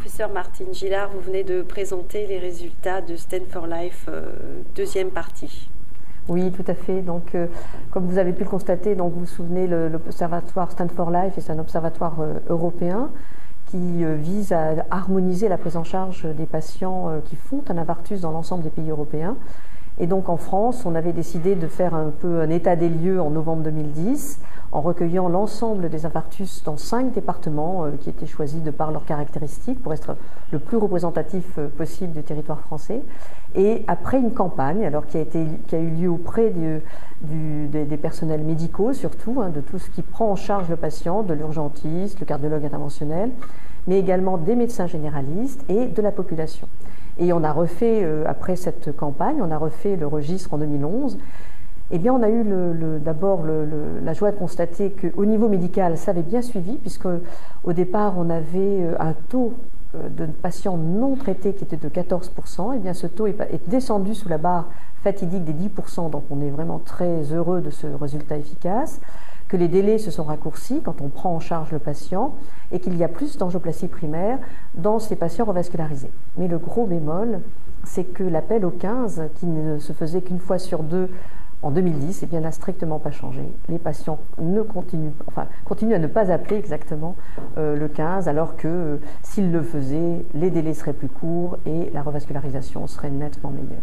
Professeur Martine Gillard, vous venez de présenter les résultats de Stand for Life, euh, deuxième partie. Oui, tout à fait. Donc, euh, comme vous avez pu le constater, donc vous vous souvenez, l'observatoire Stand for Life est un observatoire euh, européen qui vise à harmoniser la prise en charge des patients qui font un infarctus dans l'ensemble des pays européens. Et donc en France, on avait décidé de faire un peu un état des lieux en novembre 2010 en recueillant l'ensemble des infarctus dans cinq départements euh, qui étaient choisis de par leurs caractéristiques pour être le plus représentatif euh, possible du territoire français. Et après une campagne, alors qui a, eu lieu auprès des, personnels médicaux surtout, hein, de tout ce qui prend en charge le patient, de l'urgentiste, le cardiologue interventionnel, mais également des médecins généralistes et de la population. Et on a refait, euh, après cette campagne, on a refait le registre en 2011 eh bien, on a eu d'abord la joie de constater qu'au niveau médical, ça avait bien suivi, puisque au départ, on avait euh, un taux euh, de patients non traités qui était de 14%. Eh bien, ce taux est, descendu sous la barre fatidique des 10%, donc on est vraiment très heureux de ce résultat efficace que les délais se sont raccourcis quand on prend en charge le patient et qu'il y a plus d'angioplastie primaire dans ces patients revascularisés. Mais le gros bémol, c'est que l'appel au 15, qui ne se faisait qu'une fois sur deux en 2010, eh bien, n'a strictement pas changé. Les patients ne continuent, enfin, continuent à ne pas appeler exactement euh, le 15, alors que euh, s'ils le faisaient, les délais seraient plus courts et la revascularisation serait nettement meilleure.